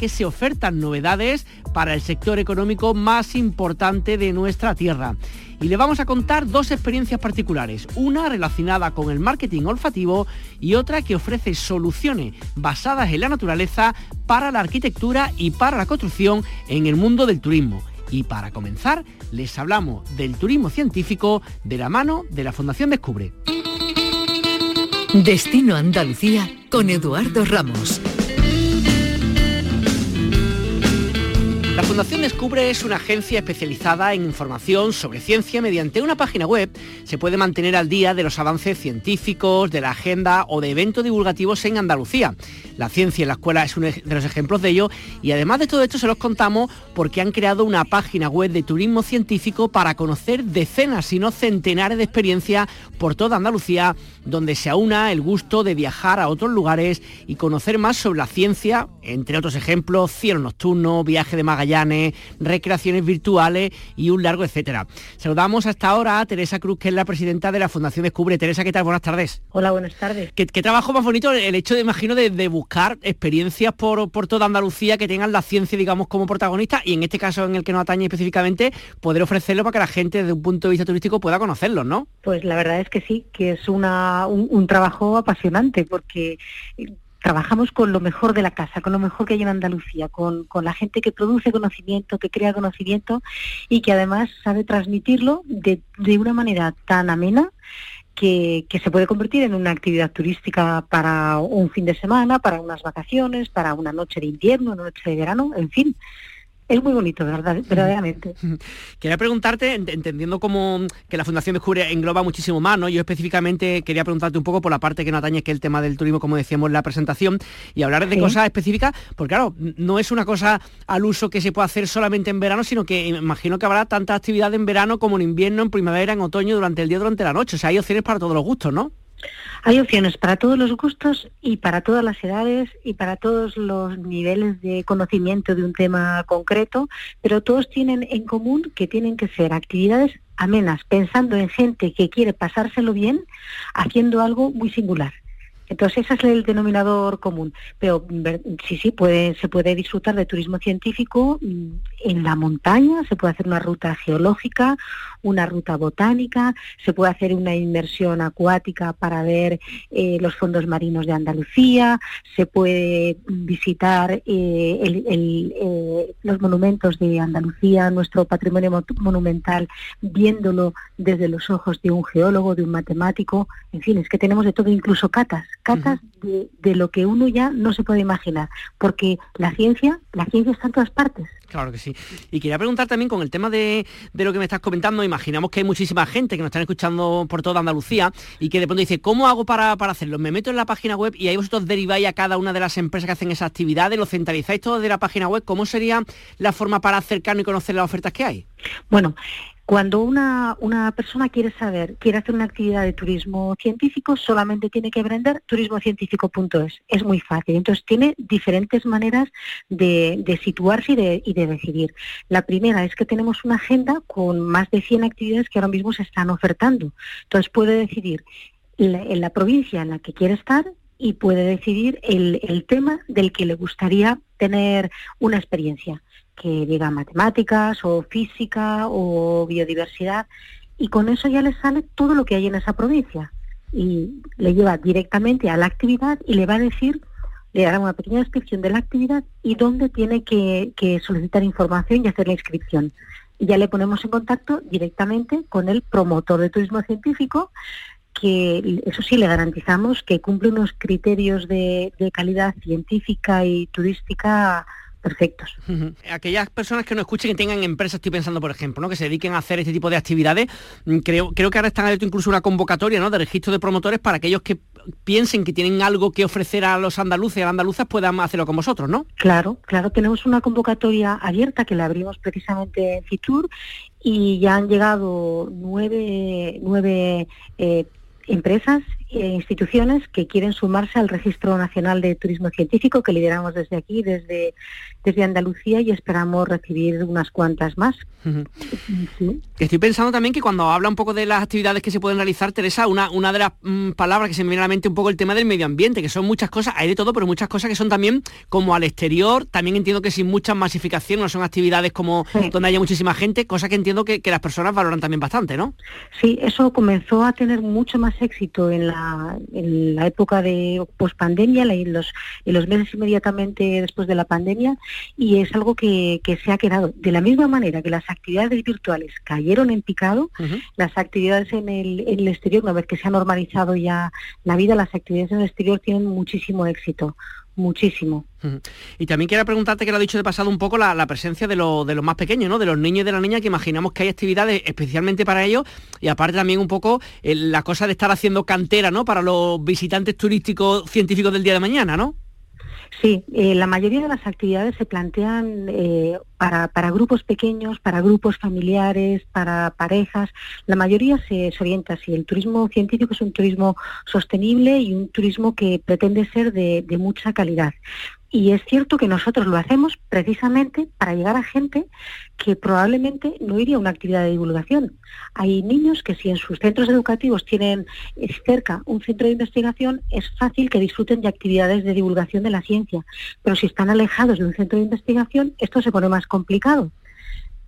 que se ofertan novedades para el sector económico más importante de nuestra tierra. Y le vamos a contar dos experiencias particulares, una relacionada con el marketing olfativo y otra que ofrece soluciones basadas en la naturaleza para la arquitectura y para la construcción en el mundo del turismo. Y para comenzar, les hablamos del turismo científico de la mano de la Fundación Descubre. Destino Andalucía con Eduardo Ramos. La Fundación Descubre es una agencia especializada en información sobre ciencia. Mediante una página web se puede mantener al día de los avances científicos, de la agenda o de eventos divulgativos en Andalucía. La ciencia en la escuela es uno de los ejemplos de ello y además de todo esto se los contamos porque han creado una página web de turismo científico para conocer decenas, si no centenares de experiencias por toda Andalucía, donde se aúna el gusto de viajar a otros lugares y conocer más sobre la ciencia, entre otros ejemplos, cielo nocturno, viaje de Magallanes, recreaciones virtuales y un largo etcétera. Saludamos hasta ahora a Teresa Cruz, que es la presidenta de la Fundación Descubre. Teresa, ¿qué tal? Buenas tardes. Hola, buenas tardes. ¿Qué, trabajo más bonito el hecho, de, imagino, de, buscar experiencias por, por toda Andalucía que tengan la ciencia, digamos, como protagonista y en este caso en el que nos atañe específicamente, poder ofrecerlo para que la gente desde un punto de vista turístico pueda conocerlos, ¿no? Pues la verdad es que sí, que es una, un trabajo apasionante porque trabajamos con lo mejor de la casa, con lo mejor que hay en Andalucía, con, la gente que produce conocimiento, que crea conocimiento y que además sabe transmitirlo de, una manera tan amena que, que, se puede convertir en una actividad turística para un fin de semana, para unas vacaciones, para una noche de invierno, una noche de verano, en fin es muy bonito, ¿verdad? verdaderamente. Quería preguntarte, entendiendo como que la Fundación Descubre engloba muchísimo más, ¿no? Yo específicamente quería preguntarte un poco por la parte que no atañe, que es el tema del turismo, como decíamos en la presentación, y hablar de cosas específicas, porque claro, no es una cosa al uso que se puede hacer solamente en verano, sino que imagino que habrá tanta actividad en verano como en invierno, en primavera, en otoño, durante el día, durante la noche. O sea, hay opciones para todos los gustos, ¿no? Hay opciones para todos los gustos y para todas las edades y para todos los niveles de conocimiento de un tema concreto, pero todos tienen en común que tienen que ser actividades amenas, pensando en gente que quiere pasárselo bien, haciendo algo muy singular. Entonces ese es el denominador común. Pero sí, sí, puede, se puede disfrutar de turismo científico mm, en la montaña, se puede hacer una ruta geológica, una ruta botánica, se puede hacer una inmersión acuática para ver eh, los fondos marinos de Andalucía, se puede visitar eh, eh, los monumentos de Andalucía, nuestro patrimonio monumental, viéndolo desde los ojos de un geólogo, de un matemático, en fin, es que tenemos de todo, incluso catas, catas de, lo que uno ya no se puede imaginar, porque la ciencia, la ciencia está en todas partes. Claro que sí. Y quería preguntar también con el tema de, lo que me estás comentando, imaginamos que hay muchísima gente que nos están escuchando por toda Andalucía y que de pronto dice, ¿cómo hago para, para hacerlo? Me meto en la página web y ahí vosotros deriváis a cada una de las empresas que hacen esa actividades, lo centralizáis todo de la página web. ¿Cómo sería la forma para acercarnos y conocer las ofertas que hay? Bueno, cuando una, una, persona quiere saber, quiere hacer una actividad de turismo científico, solamente tiene que aprender turismocientífico.es. Es muy fácil. Entonces tiene diferentes maneras de, situarse y de, y de, decidir. La primera es que tenemos una agenda con más de 100 actividades que ahora mismo se están ofertando. Entonces puede decidir en la provincia en la que quiere estar y puede decidir el, el tema del que le gustaría tener una experiencia que diga matemáticas o física o biodiversidad y con eso ya le sale todo lo que hay en esa provincia y le lleva directamente a la actividad y le va a decir, le dará una pequeña descripción de la actividad y dónde tiene que, solicitar información y hacer la inscripción. Y ya le ponemos en contacto directamente con el promotor de turismo científico, que eso sí le garantizamos que cumple unos criterios de calidad científica y turística perfectos. Aquellas personas que no escuchen y tengan empresas, estoy pensando, por ejemplo, ¿no? que se dediquen a hacer este tipo de actividades, mm, creo, creo que ahora están abierto incluso una convocatoria ¿no? de registro de promotores para aquellos que piensen que tienen algo que ofrecer a los andaluces y a las andaluzas puedan hacerlo con vosotros, ¿no? Claro, claro, tenemos una convocatoria abierta que la abrimos precisamente en Fitur y ya han llegado nueve, nueve eh, empresas instituciones que quieren sumarse al Registro Nacional de Turismo Científico que lideramos desde aquí, desde, desde Andalucía y esperamos recibir unas cuantas más. Estoy pensando también que cuando habla un poco de las actividades que se pueden realizar, Teresa, una, una de las mm, palabras que se me viene a la mente un poco el tema del medio ambiente, que son muchas cosas, hay de todo, pero muchas cosas que son también como al exterior, también entiendo que sin mucha masificación, no son actividades como donde haya muchísima gente, cosa que entiendo que, las personas valoran también bastante, ¿no? Sí, eso comenzó a tener mucho más éxito en la, en la época de pospandemia, en los, en los meses inmediatamente después de la pandemia, y es algo que, que se ha quedado. De la misma manera que las actividades virtuales cayeron en picado, las actividades en el, en el exterior, una vez que se ha normalizado ya la vida, las actividades en el exterior tienen muchísimo éxito muchísimo. Y también quiero preguntarte, que lo ha dicho de pasado un poco, la, presencia de, de los más pequeños, ¿no? De los niños y de la niña, que imaginamos que hay actividades especialmente para ellos, y aparte también un poco eh, la cosa de estar haciendo cantera, ¿no? Para los visitantes turísticos científicos del día de mañana, ¿no? Sí, eh, la mayoría de las actividades se plantean eh, para, para, grupos pequeños, para grupos familiares, para parejas. La mayoría se, orienta así. El turismo científico es un turismo sostenible y un turismo que pretende ser de mucha calidad. Y es cierto que nosotros lo hacemos precisamente para llegar a gente que probablemente no iría a una actividad de divulgación. Hay niños que si en sus centros educativos tienen cerca un centro de investigación, es fácil que disfruten de actividades de divulgación de la ciencia. Pero si están alejados de un centro de investigación, esto se pone más complicado.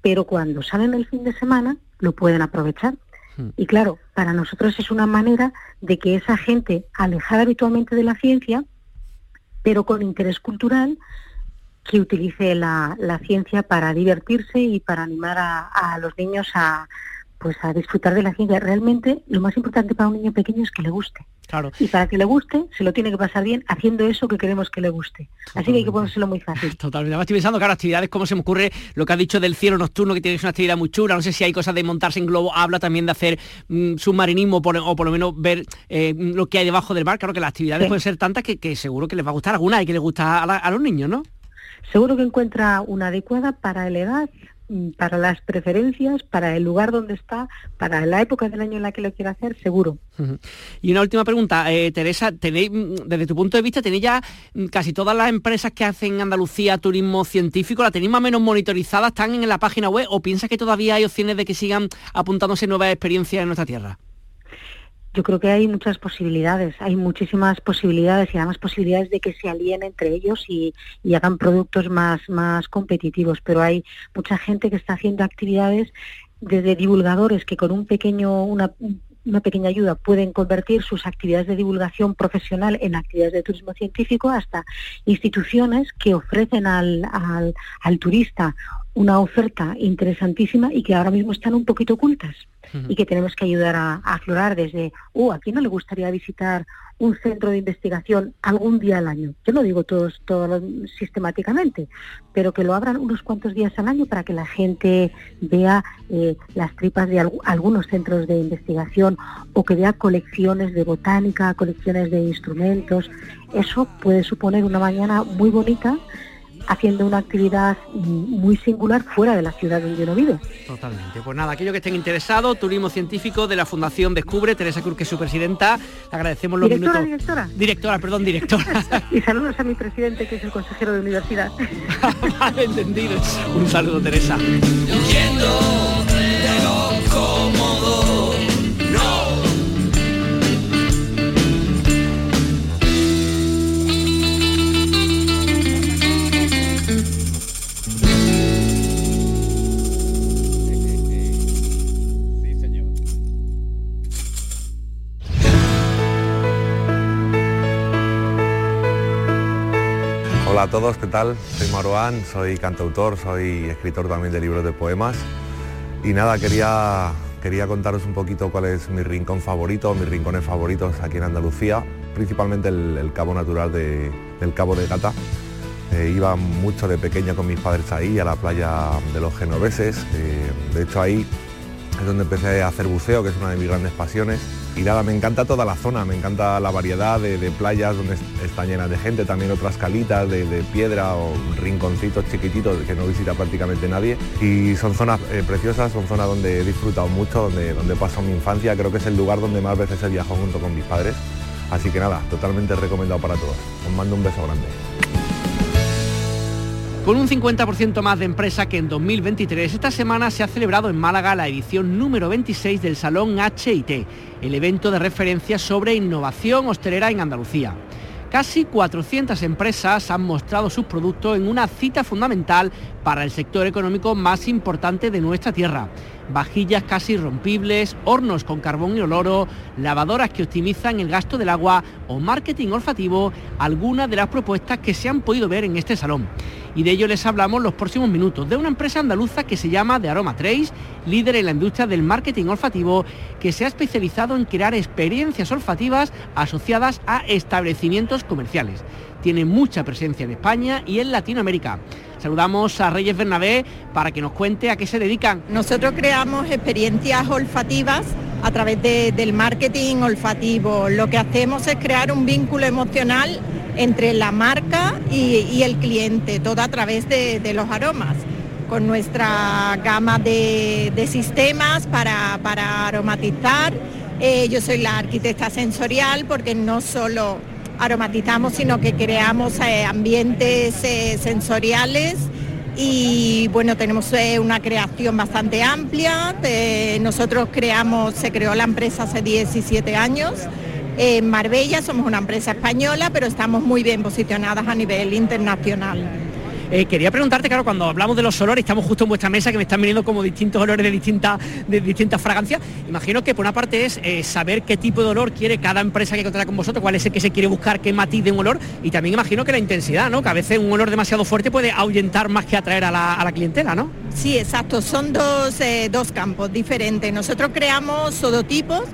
Pero cuando salen el fin de semana, lo pueden aprovechar. Hmm. Y claro, para nosotros es una manera de que esa gente alejada habitualmente de la ciencia pero con interés cultural que utilice la, ciencia para divertirse y para animar a, los niños a pues a disfrutar de la ciencia. Realmente lo más importante para un niño pequeño es que le guste. Claro. Y para que le guste, se lo tiene que pasar bien haciendo eso que queremos que le guste. Así que hay que ponérselo muy fácil. Totalmente. Además estoy pensando, claro, actividades como se me ocurre lo que ha dicho del cielo nocturno, que tiene una actividad muy chula. No sé si hay cosas de montarse en globo. Habla también de hacer mm, submarinismo o por lo menos ver eh, lo que hay debajo del mar. Claro que las actividades pueden ser tantas que, seguro que les va a gustar alguna y que les gusta a, a los niños, ¿no? Seguro que encuentra una adecuada para la edad para las preferencias, para el lugar donde está, para la época del año en la que lo quiere hacer, seguro. Y una última pregunta, eh, Teresa, tenéis, mm, desde tu punto de vista, ¿tenéis ya mm, casi todas las empresas que hacen Andalucía turismo científico, la tenéis más o menos monitorizadas, están en la página web o piensas que todavía hay opciones de que sigan apuntándose nuevas experiencias en nuestra tierra? Yo creo que hay muchas posibilidades, hay muchísimas posibilidades y además posibilidades de que se alíen entre ellos y, hagan productos más, más competitivos, pero hay mucha gente que está haciendo actividades desde divulgadores que con un pequeño, una, pequeña ayuda pueden convertir sus actividades de divulgación profesional en actividades de turismo científico hasta instituciones que ofrecen al, al turista una oferta interesantísima y que ahora mismo están un poquito ocultas y que tenemos que ayudar a, aflorar desde, oh, ¿a quién no le gustaría visitar un centro de investigación algún día al año? Yo no digo todos, todos sistemáticamente, pero que lo abran unos cuantos días al año para que la gente vea eh, las tripas de algunos centros de investigación o que vea colecciones de botánica, colecciones de instrumentos. Eso puede suponer una mañana muy bonita haciendo una actividad muy singular fuera de la ciudad donde uno vive. Totalmente. Pues nada, aquellos que estén interesados, turismo científico de la Fundación Descubre, Teresa Cruz, que es su presidenta, le agradecemos los ¿Directora, minutos. Directora, directora. perdón, directora. y saludos a mi presidente, que es el consejero de universidad. vale, entendido. Un saludo, Teresa. Hola a todos, ¿qué tal? Soy Maroán, soy cantautor, soy escritor también de libros de poemas y nada, quería, quería contaros un poquito cuál es mi rincón favorito, mis rincones favoritos aquí en Andalucía, principalmente el, Cabo Natural del Cabo de Gata. Eh, iba mucho de pequeño con mis padres ahí, a la playa de los genoveses, eh, de hecho ahí es donde empecé a hacer buceo, que es una de mis grandes pasiones Y nada, me encanta toda la zona, me encanta la variedad de, playas donde está llena de gente, también otras calitas de, piedra o rinconcitos chiquititos que no visita prácticamente nadie. Y son zonas eh, preciosas, son zonas donde he disfrutado mucho, donde, donde paso mi infancia, creo que es el lugar donde más veces he viajado junto con mis padres. Así que nada, totalmente recomendado para todos. Os mando un beso grande. Con un 50% más de empresa que en 2023, esta semana se ha celebrado en Málaga la edición número 26 del Salón HIT, el evento de referencia sobre innovación hostelera en Andalucía. Casi 400 empresas han mostrado sus productos en una cita fundamental para el sector económico más importante de nuestra tierra vajillas casi rompibles, hornos con carbón y oloro, lavadoras que optimizan el gasto del agua o marketing olfativo, algunas de las propuestas que se han podido ver en este salón. Y de ello les hablamos los próximos minutos, de una empresa andaluza que se llama The Aroma Trace, líder en la industria del marketing olfativo, que se ha especializado en crear experiencias olfativas asociadas a establecimientos comerciales. Tiene mucha presencia en España y en Latinoamérica. Saludamos a Reyes Bernabé para que nos cuente a qué se dedican. Nosotros creamos experiencias olfativas a través del marketing olfativo. Lo que hacemos es crear un vínculo emocional entre la marca y, el cliente, todo a través de, los aromas con nuestra gama de, sistemas para, aromatizar. Eh, yo soy la arquitecta sensorial porque no solo aromatizamos, sino que creamos eh, ambientes eh, sensoriales y bueno, tenemos eh, una creación bastante amplia. nosotros creamos, se creó la empresa hace 17 años. En Marbella somos una empresa española, pero estamos muy bien posicionadas a nivel internacional. Eh, quería preguntarte, claro, cuando hablamos de los olores, estamos justo en vuestra mesa que me están viniendo como distintos olores de distintas, de distintas fragancias. Imagino que por una parte es eh, saber qué tipo de olor quiere cada empresa que contrata con vosotros, cuál es el que se quiere buscar, qué matiz de un olor, y también imagino que la intensidad, ¿no? Que a veces un olor demasiado fuerte puede ahuyentar más que atraer a la, clientela, ¿no? Sí, exacto, son dos, eh, dos campos diferentes. Nosotros creamos sodotipos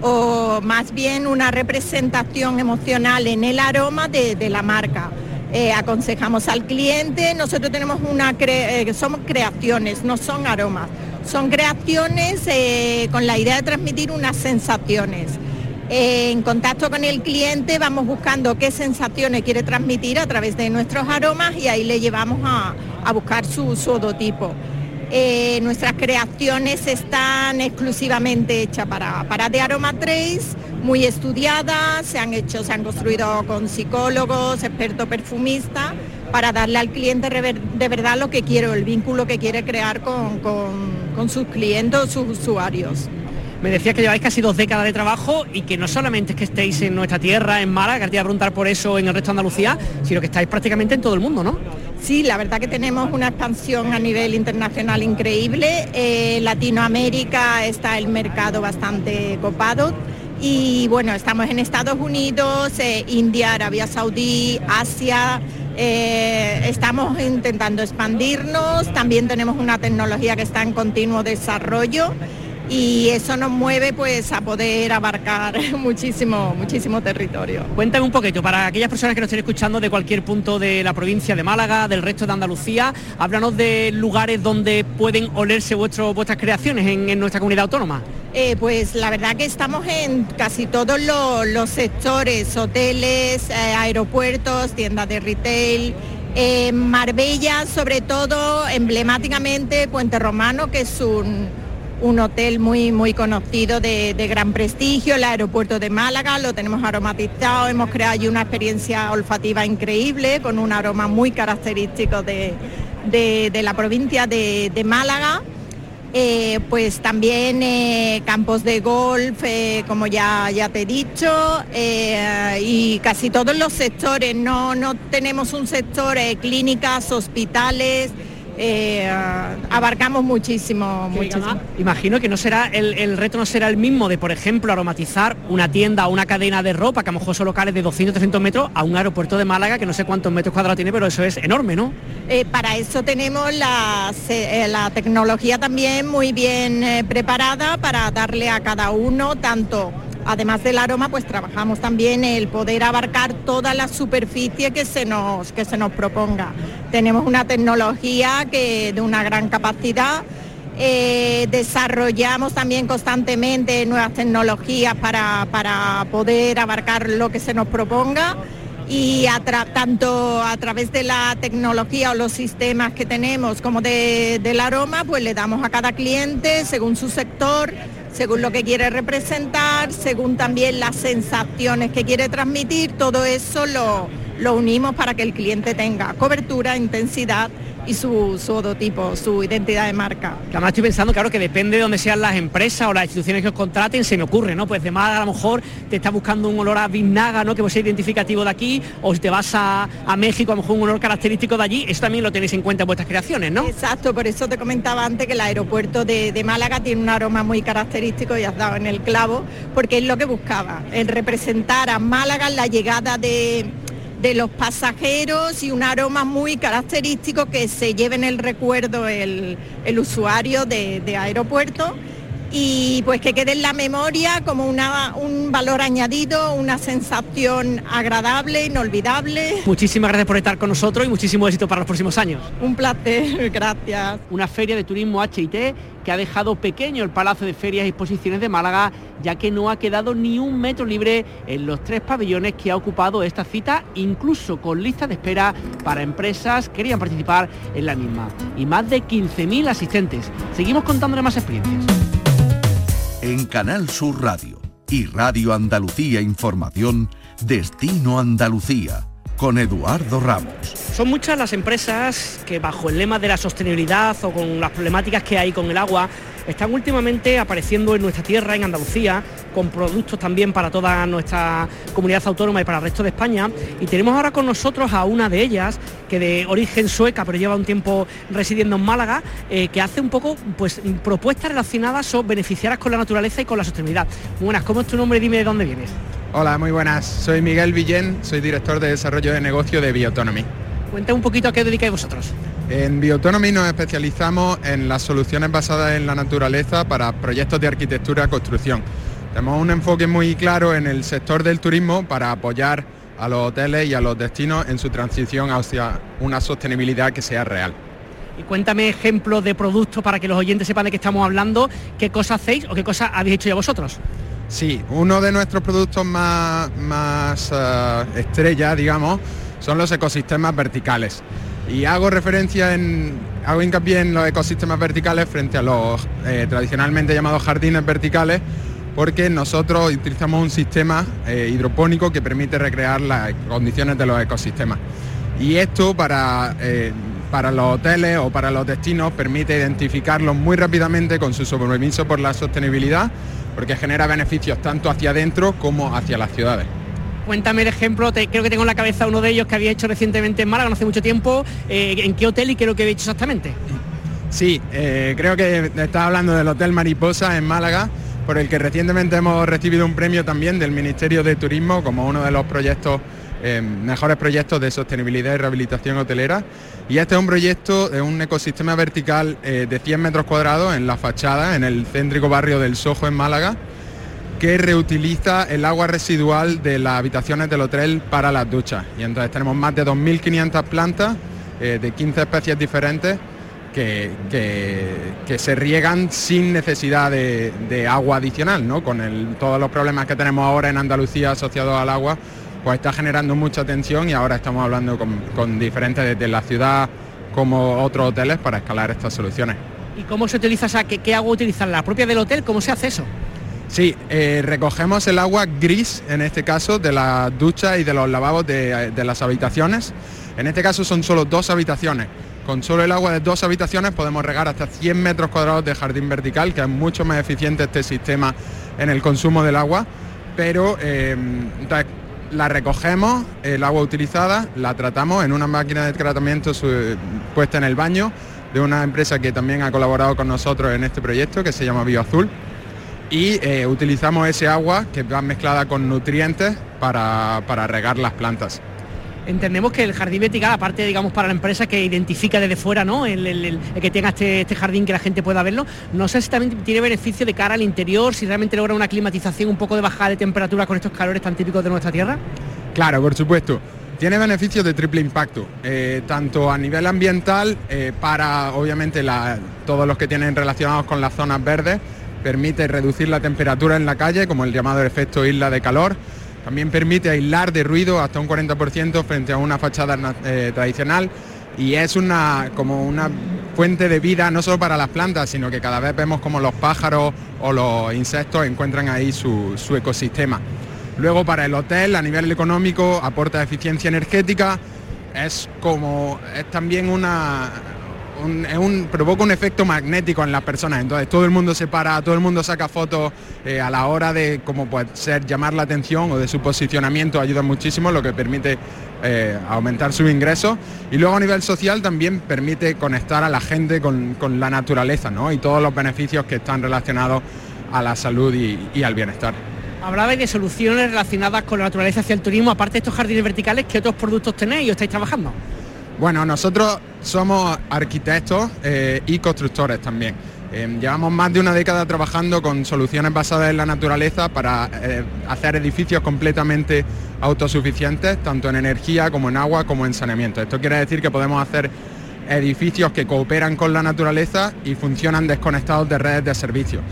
o más bien una representación emocional en el aroma de la marca. Eh, aconsejamos al cliente. Nosotros tenemos una, eh, somos creaciones, no son aromas, son creaciones eh, con la idea de transmitir unas sensaciones. en contacto con el cliente vamos buscando qué sensaciones quiere transmitir a través de nuestros aromas y ahí le llevamos a, buscar su, su odotipo. Nuestras creaciones están exclusivamente hechas para, para The Aroma Trace muy estudiadas, se han hecho, se han construido con psicólogos, expertos perfumistas, para darle al cliente de verdad lo que quiere, el vínculo que quiere crear con, con sus clientes, sus usuarios. Me decía que lleváis casi dos décadas de trabajo y que no solamente es que estéis en nuestra tierra, en Málaga, que te a preguntar por eso en el resto de Andalucía, sino que estáis prácticamente en todo el mundo, ¿no? Sí, la verdad que tenemos una expansión a nivel internacional increíble. Eh, Latinoamérica está el mercado bastante copado y bueno, estamos en Estados Unidos, eh, India, Arabia Saudí, Asia. Eh, estamos intentando expandirnos, también tenemos una tecnología que está en continuo desarrollo y eso nos mueve pues a poder abarcar muchísimo, muchísimo territorio. Cuéntame un poquito, para aquellas personas que nos estén escuchando de cualquier punto de la provincia de Málaga, del resto de Andalucía, háblanos de lugares donde pueden olerse vuestras creaciones en, nuestra comunidad autónoma. Eh, pues la verdad que estamos en casi todos los, sectores, hoteles, eh, aeropuertos, tiendas de retail, Marbella, sobre todo emblemáticamente Puente Romano, que es un, un hotel muy, muy conocido de, gran prestigio, el aeropuerto de Málaga, lo tenemos aromatizado, hemos creado una experiencia olfativa increíble con un aroma muy característico de, la provincia de, Málaga. Eh, pues también eh, campos de golf, eh, como ya, ya te he dicho, y casi todos los sectores. No, no tenemos un sector clínicas, hospitales, eh, abarcamos muchísimo, muchísimo. Imagino que no será el, reto no será el mismo de, por ejemplo, aromatizar una tienda o una cadena de ropa, que a lo mejor son locales de 200, 300 metros, a un aeropuerto de Málaga, que no sé cuántos metros cuadrados tiene, pero eso es enorme, ¿no? Eh, para eso tenemos la, eh, la, tecnología también muy bien preparada para darle a cada uno tanto además del aroma, pues trabajamos también el poder abarcar toda la superficie que se nos, que se nos proponga. Tenemos una tecnología que de una gran capacidad. Eh, desarrollamos también constantemente nuevas tecnologías para, para poder abarcar lo que se nos proponga y tanto a través de la tecnología o los sistemas que tenemos como del aroma, pues le damos a cada cliente según su sector, según lo que quiere representar, según también las sensaciones que quiere transmitir, todo eso lo, lo unimos para que el cliente tenga cobertura, intensidad y su, su odotipo, su identidad de marca. además estoy pensando, claro, que depende de dónde sean las empresas o las instituciones que os contraten, se me ocurre, ¿no? Pues de Málaga a lo mejor te está buscando un olor a vinaga, ¿no? Que puede ser identificativo de aquí, o si te vas a, México, a lo mejor un olor característico de allí, eso también lo tenéis en cuenta en vuestras creaciones, ¿no? Exacto, por eso te comentaba antes que el aeropuerto de, de Málaga tiene un aroma muy característico y has dado en el clavo, porque es lo que buscaba, el representar a Málaga la llegada de de los pasajeros y un aroma muy característico que se lleve en el recuerdo el, usuario de, de aeropuerto y pues que quede en la memoria como una, un valor añadido, una sensación agradable, inolvidable. Muchísimas gracias por estar con nosotros y muchísimo éxito para los próximos años. Un placer, gracias. Una feria de turismo HIT que ha dejado pequeño el Palacio de Ferias y Exposiciones de Málaga, ya que no ha quedado ni un metro libre en los tres pabellones que ha ocupado esta cita, incluso con lista de espera para empresas que querían participar en la misma. Y más de 15.000 asistentes. Seguimos contándole más experiencias en Canal Sur Radio y Radio Andalucía Información, Destino Andalucía, con Eduardo Ramos. Son muchas las empresas que bajo el lema de la sostenibilidad o con las problemáticas que hay con el agua, están últimamente apareciendo en nuestra tierra, en Andalucía, con productos también para toda nuestra comunidad autónoma y para el resto de España. Y tenemos ahora con nosotros a una de ellas, que de origen sueca, pero lleva un tiempo residiendo en Málaga, eh, que hace un poco pues, propuestas relacionadas o beneficiadas con la naturaleza y con la sostenibilidad. Buenas, ¿cómo es tu nombre? Dime de dónde vienes. Hola, muy buenas. Soy Miguel Villén, soy director de desarrollo de negocio de Bioautonomy. Cuenta un poquito a qué dedicáis vosotros. En Bioautonomy nos especializamos en las soluciones basadas en la naturaleza para proyectos de arquitectura y construcción. Tenemos un enfoque muy claro en el sector del turismo para apoyar a los hoteles y a los destinos en su transición hacia una sostenibilidad que sea real. Y cuéntame ejemplos de productos para que los oyentes sepan de qué estamos hablando, qué cosas hacéis o qué cosas habéis hecho ya vosotros. Sí, uno de nuestros productos más, más eh, estrella, digamos, son los ecosistemas verticales. Y hago referencia en, hago hincapié en los ecosistemas verticales frente a los eh, tradicionalmente llamados jardines verticales, porque nosotros utilizamos un sistema eh, hidropónico que permite recrear las condiciones de los ecosistemas. Y esto para, para los hoteles o para los destinos permite identificarlos muy rápidamente con su compromiso por la sostenibilidad porque genera beneficios tanto hacia adentro como hacia las ciudades. Cuéntame el ejemplo, creo que tengo en la cabeza uno de ellos que había hecho recientemente en Málaga, no hace mucho tiempo. Eh, ¿En qué hotel y qué es lo que había hecho exactamente? Sí, eh, creo que estaba hablando del Hotel Mariposa en Málaga, por el que recientemente hemos recibido un premio también del Ministerio de Turismo como uno de los proyectos eh, mejores proyectos de sostenibilidad y rehabilitación hotelera. Y este es un proyecto de un ecosistema vertical de 100 metros cuadrados en la fachada, en el céntrico barrio del Sojo en Málaga, que reutiliza el agua residual de las habitaciones del hotel para las duchas. Y entonces tenemos más de 2.500 plantas eh, de 15 especies diferentes que, que, se riegan sin necesidad de, agua adicional, ¿no? con todos los problemas que tenemos ahora en Andalucía asociados al agua pues está generando mucha atención y ahora estamos hablando con, diferentes desde la ciudad como otros hoteles para escalar estas soluciones. ¿Y cómo se utiliza, esa, qué, agua utilizan? ¿La propia del hotel? ¿Cómo se hace eso? Sí, eh, recogemos el agua gris, en este caso, de las duchas y de los lavabos de, de, las habitaciones. En este caso son solo dos habitaciones. Con solo el agua de dos habitaciones podemos regar hasta 100 metros cuadrados de jardín vertical, que es mucho más eficiente este sistema en el consumo del agua. Pero eh, la recogemos, el agua utilizada, la tratamos en una máquina de tratamiento puesta en el baño de una empresa que también ha colaborado con nosotros en este proyecto que se llama BioAzul y eh, utilizamos ese agua que va mezclada con nutrientes para, regar las plantas entendemos que el jardín vertical, aparte, digamos, para la empresa que identifica desde fuera, ¿no? El, que tenga este, este, jardín que la gente pueda verlo, no sé si también tiene beneficio de cara al interior, si realmente logra una climatización, un poco de bajada de temperatura con estos calores tan típicos de nuestra tierra. Claro, por supuesto. Tiene beneficios de triple impacto, eh, tanto a nivel ambiental, eh, para obviamente todos los que tienen relacionados con las zonas verdes, permite reducir la temperatura en la calle, como el llamado efecto isla de calor, también permite aislar de ruido hasta un 40% frente a una fachada eh, tradicional. Y es una, como una fuente de vida no solo para las plantas, sino que cada vez vemos como los pájaros o los insectos encuentran ahí su, su ecosistema. Luego para el hotel a nivel económico aporta eficiencia energética, es como es también una provoca un efecto magnético en las personas. Entonces todo el mundo se para, todo el mundo saca fotos eh, a la hora de como puede ser llamar la atención o de su posicionamiento ayuda muchísimo, lo que permite eh, aumentar su ingreso. Y luego a nivel social también permite conectar a la gente con, la naturaleza ¿no? y todos los beneficios que están relacionados a la salud y al bienestar. Hablabais de soluciones relacionadas con la naturaleza hacia el turismo, aparte de estos jardines verticales, ¿qué otros productos tenéis o estáis trabajando? Bueno, nosotros somos arquitectos eh, y constructores también. Eh, llevamos más de una década trabajando con soluciones basadas en la naturaleza para eh, hacer edificios completamente autosuficientes, tanto en energía como en agua como en saneamiento. Esto quiere decir que podemos hacer edificios que cooperan con la naturaleza y funcionan desconectados de redes de servicios.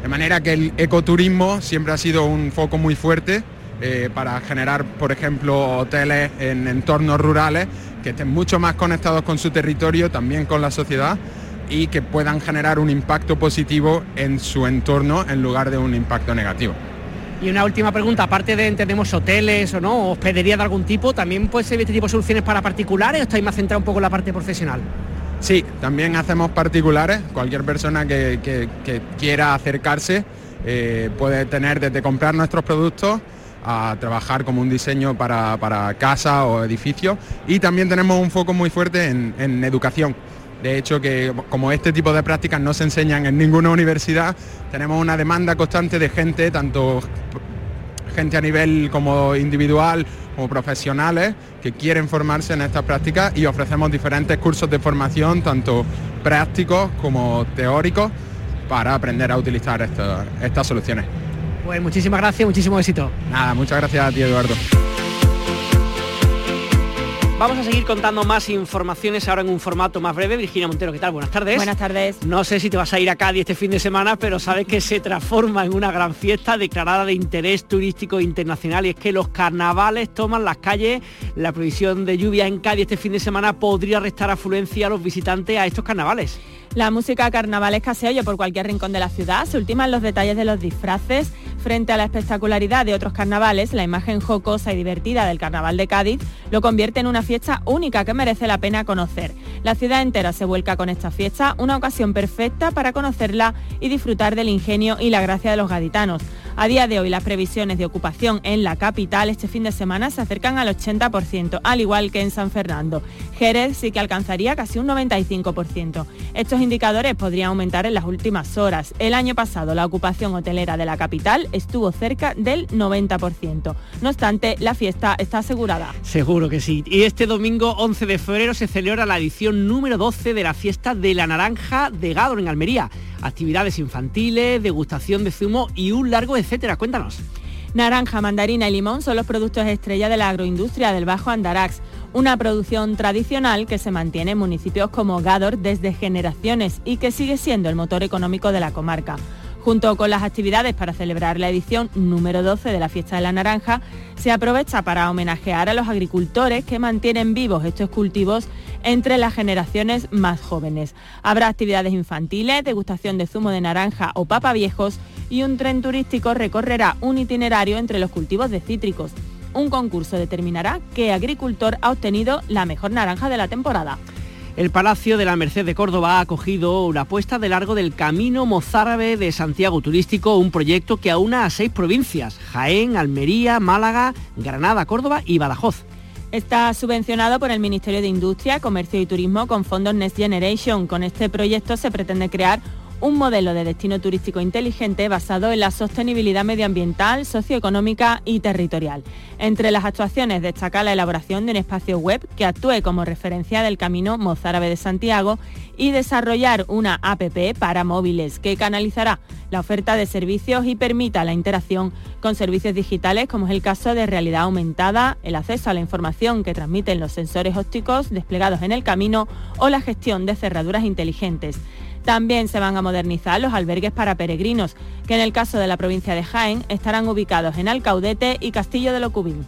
De manera que el ecoturismo siempre ha sido un foco muy fuerte eh, para generar, por ejemplo, hoteles en entornos rurales que estén mucho más conectados con su territorio, también con la sociedad y que puedan generar un impacto positivo en su entorno en lugar de un impacto negativo. Y una última pregunta, aparte de entendemos hoteles o no, hospedería de algún tipo, ¿también puede ser este tipo de soluciones para particulares o estáis más centrado un poco en la parte profesional? Sí, también hacemos particulares. Cualquier persona que, quiera acercarse eh, puede tener desde comprar nuestros productos a trabajar como un diseño para, casa o edificio y también tenemos un foco muy fuerte en, educación. De hecho, que como este tipo de prácticas no se enseñan en ninguna universidad, tenemos una demanda constante de gente, tanto gente a nivel como individual como profesionales que quieren formarse en estas prácticas y ofrecemos diferentes cursos de formación, tanto prácticos como teóricos, para aprender a utilizar estas soluciones. Pues muchísimas gracias, muchísimo éxito. Nada, muchas gracias a ti Eduardo. Vamos a seguir contando más informaciones ahora en un formato más breve. Virginia Montero, ¿qué tal? Buenas tardes. Buenas tardes. No sé si te vas a ir a Cádiz este fin de semana, pero sabes que se transforma en una gran fiesta declarada de interés turístico internacional y es que los carnavales toman las calles. La previsión de lluvia en Cádiz este fin de semana podría restar afluencia a los visitantes a estos carnavales. La música carnavalesca se oye por cualquier rincón de la ciudad, se ultiman los detalles de los disfraces. Frente a la espectacularidad de otros carnavales, la imagen jocosa y divertida del Carnaval de Cádiz lo convierte en una fiesta única que merece la pena conocer. La ciudad entera se vuelca con esta fiesta, una ocasión perfecta para conocerla y disfrutar del ingenio y la gracia de los gaditanos. A día de hoy las previsiones de ocupación en la capital este fin de semana se acercan al 80%, al igual que en San Fernando. Jerez sí que alcanzaría casi un 95%. Estos indicadores podrían aumentar en las últimas horas. El año pasado la ocupación hotelera de la capital estuvo cerca del 90%. No obstante, la fiesta está asegurada. Seguro que sí. Y este domingo 11 de febrero se celebra la edición número 12 de la fiesta de la naranja de Gado en Almería actividades infantiles, degustación de zumo y un largo etcétera. Cuéntanos. Naranja, mandarina y limón son los productos estrella de la agroindustria del Bajo Andarax, una producción tradicional que se mantiene en municipios como Gádor desde generaciones y que sigue siendo el motor económico de la comarca. Junto con las actividades para celebrar la edición número 12 de la Fiesta de la Naranja, se aprovecha para homenajear a los agricultores que mantienen vivos estos cultivos entre las generaciones más jóvenes. Habrá actividades infantiles, degustación de zumo de naranja o papa viejos y un tren turístico recorrerá un itinerario entre los cultivos de cítricos. Un concurso determinará qué agricultor ha obtenido la mejor naranja de la temporada. El Palacio de la Merced de Córdoba ha acogido una apuesta de largo del Camino Mozárabe de Santiago Turístico, un proyecto que aúna a seis provincias, Jaén, Almería, Málaga, Granada, Córdoba y Badajoz. Está subvencionado por el Ministerio de Industria, Comercio y Turismo con fondos Next Generation. Con este proyecto se pretende crear un modelo de destino turístico inteligente basado en la sostenibilidad medioambiental, socioeconómica y territorial. Entre las actuaciones destaca la elaboración de un espacio web que actúe como referencia del camino mozárabe de Santiago y desarrollar una APP para móviles que canalizará la oferta de servicios y permita la interacción con servicios digitales como es el caso de realidad aumentada, el acceso a la información que transmiten los sensores ópticos desplegados en el camino o la gestión de cerraduras inteligentes. También se van a modernizar los albergues para peregrinos, que en el caso de la provincia de Jaén estarán ubicados en Alcaudete y Castillo de Locubín.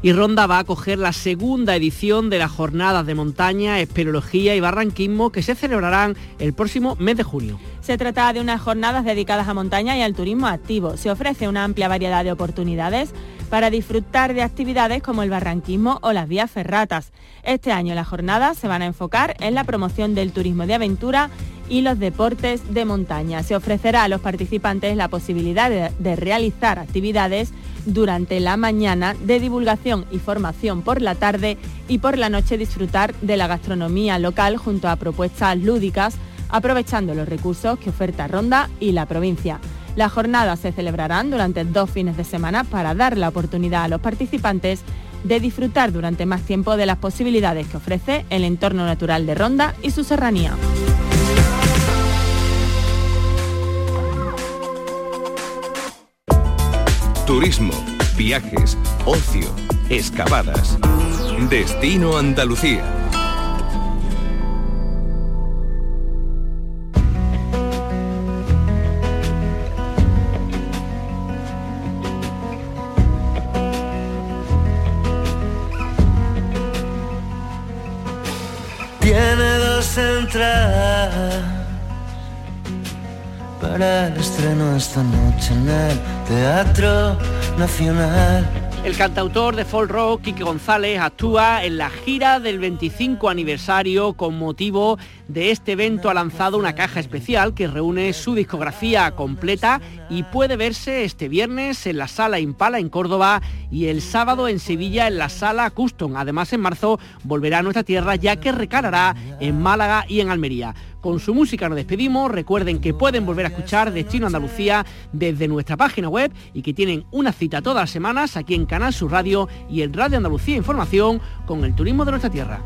Y Ronda va a acoger la segunda edición de las jornadas de montaña, espeleología y barranquismo que se celebrarán el próximo mes de junio. Se trata de unas jornadas dedicadas a montaña y al turismo activo. Se ofrece una amplia variedad de oportunidades para disfrutar de actividades como el barranquismo o las vías ferratas. Este año las jornadas se van a enfocar en la promoción del turismo de aventura y los deportes de montaña. Se ofrecerá a los participantes la posibilidad de, realizar actividades durante la mañana de divulgación y formación por la tarde y por la noche disfrutar de la gastronomía local junto a propuestas lúdicas aprovechando los recursos que oferta Ronda y la provincia. Las jornadas se celebrarán durante dos fines de semana para dar la oportunidad a los participantes de disfrutar durante más tiempo de las posibilidades que ofrece el entorno natural de Ronda y su serranía. Turismo, viajes, ocio, excavadas. Destino Andalucía. Para el estreno esta noche en el Teatro Nacional. El cantautor de folk rock Kike González actúa en la gira del 25 aniversario con motivo de este evento ha lanzado una caja especial que reúne su discografía completa y puede verse este viernes en la Sala Impala en Córdoba y el sábado en Sevilla en la Sala Custom. Además en marzo volverá a nuestra tierra ya que recalará en Málaga y en Almería. Con su música nos despedimos. Recuerden que pueden volver a escuchar Destino Andalucía desde nuestra página web y que tienen una cita todas las semanas aquí en Canal Sur Radio y en Radio Andalucía Información con el turismo de nuestra tierra.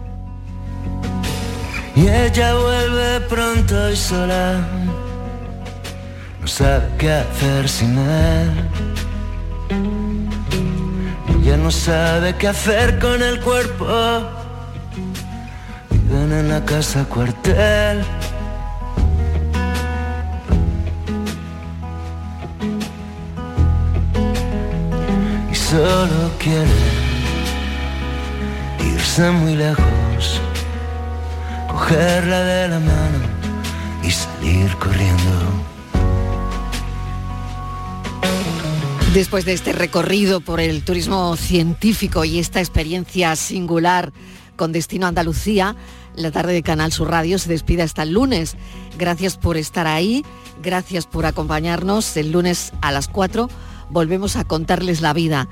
No sabe qué hacer sin él. Ella no sabe qué hacer con el cuerpo. Viven en la casa cuartel. solo quiere irse muy lejos, cogerla de la mano y salir corriendo. Después de este recorrido por el turismo científico y esta experiencia singular con destino a Andalucía, la tarde de Canal Sur Radio se despide hasta el lunes. Gracias por estar ahí, gracias por acompañarnos el lunes a las 4 volvemos a contarles la vida.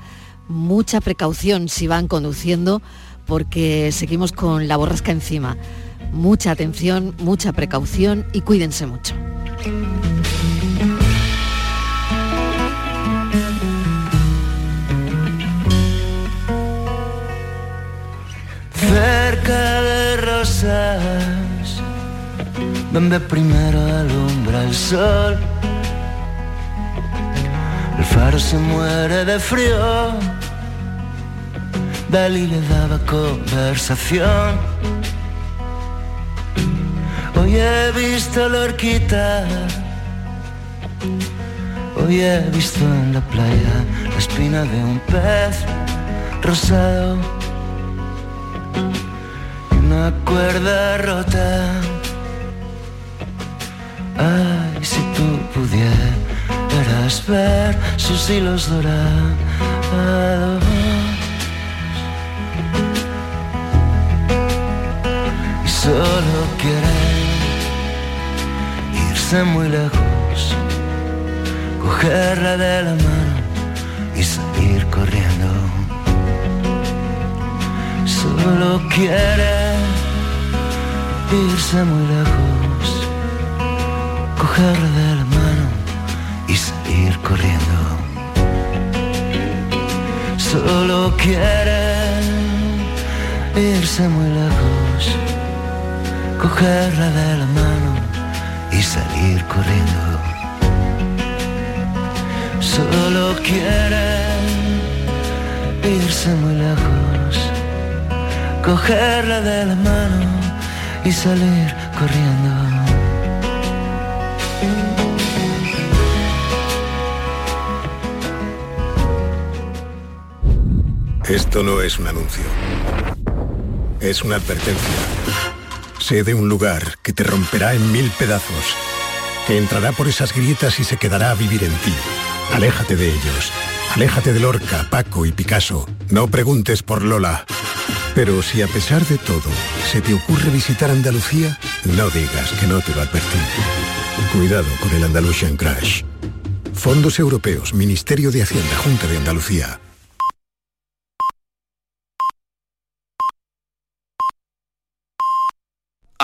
Mucha precaución si van conduciendo porque seguimos con la borrasca encima. Mucha atención, mucha precaución y cuídense mucho. Cerca de rosas, donde primero alumbra el sol el faro se muere de frío. Dalí le daba conversación. Hoy he visto la horquita. Hoy he visto en la playa la espina de un pez rosado. Una cuerda rota. Ay, si tú pudieras ver sus hilos dorados. Y solo quiere irse muy lejos, cogerla de la mano y salir corriendo. Solo quiere irse muy lejos cogerla de la mano y salir corriendo. Solo quiere irse muy lejos, cogerla de la mano y salir corriendo. Solo quiere irse muy lejos, cogerla de la mano y salir corriendo. Esto no es un anuncio. Es una advertencia. Sé de un lugar que te romperá en mil pedazos, que entrará por esas grietas y se quedará a vivir en ti. Aléjate de ellos. Aléjate de Lorca, Paco y Picasso. No preguntes por Lola. Pero si a pesar de todo se te ocurre visitar Andalucía, no digas que no te lo advertí. Cuidado con el Andalusian Crash. Fondos Europeos, Ministerio de Hacienda, Junta de Andalucía.